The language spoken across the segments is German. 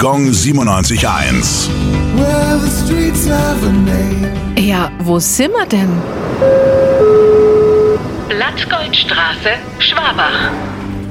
Gong 97.1. Well, the streets have a name. Ja, wo sind wir denn? Blattgoldstraße, Schwabach.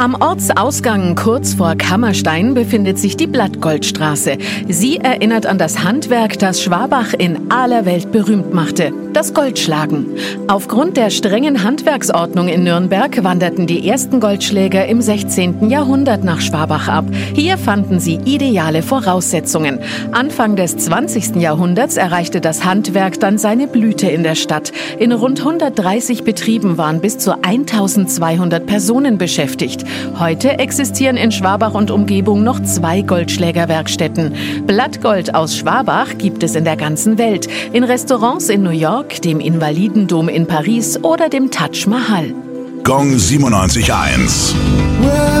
Am Ortsausgang kurz vor Kammerstein befindet sich die Blattgoldstraße. Sie erinnert an das Handwerk, das Schwabach in aller Welt berühmt machte. Das Goldschlagen. Aufgrund der strengen Handwerksordnung in Nürnberg wanderten die ersten Goldschläger im 16. Jahrhundert nach Schwabach ab. Hier fanden sie ideale Voraussetzungen. Anfang des 20. Jahrhunderts erreichte das Handwerk dann seine Blüte in der Stadt. In rund 130 Betrieben waren bis zu 1200 Personen beschäftigt. Heute existieren in Schwabach und Umgebung noch zwei Goldschlägerwerkstätten. Blattgold aus Schwabach gibt es in der ganzen Welt. In Restaurants in New York, dem Invalidendom in Paris oder dem Taj Mahal. Gong 97.1. Well,